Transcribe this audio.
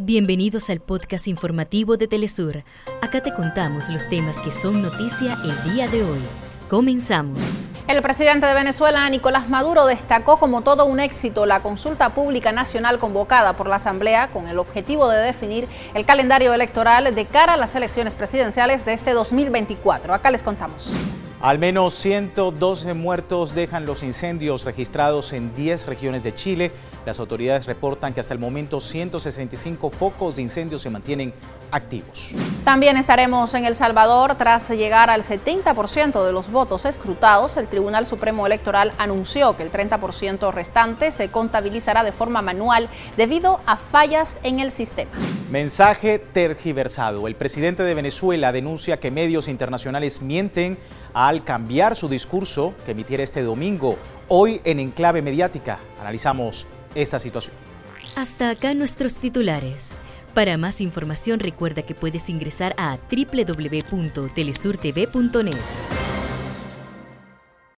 Bienvenidos al podcast informativo de Telesur. Acá te contamos los temas que son noticia el día de hoy. Comenzamos. El presidente de Venezuela, Nicolás Maduro, destacó como todo un éxito la consulta pública nacional convocada por la Asamblea con el objetivo de definir el calendario electoral de cara a las elecciones presidenciales de este 2024. Acá les contamos. Al menos 112 muertos dejan los incendios registrados en 10 regiones de Chile. Las autoridades reportan que hasta el momento 165 focos de incendios se mantienen activos. También estaremos en El Salvador. Tras llegar al 70% de los votos escrutados, el Tribunal Supremo Electoral anunció que el 30% restante se contabilizará de forma manual debido a fallas en el sistema. Mensaje tergiversado. El presidente de Venezuela denuncia que medios internacionales mienten al cambiar su discurso que emitiera este domingo. Hoy en Enclave Mediática analizamos esta situación. Hasta acá nuestros titulares. Para más información recuerda que puedes ingresar a www.telesurtv.net.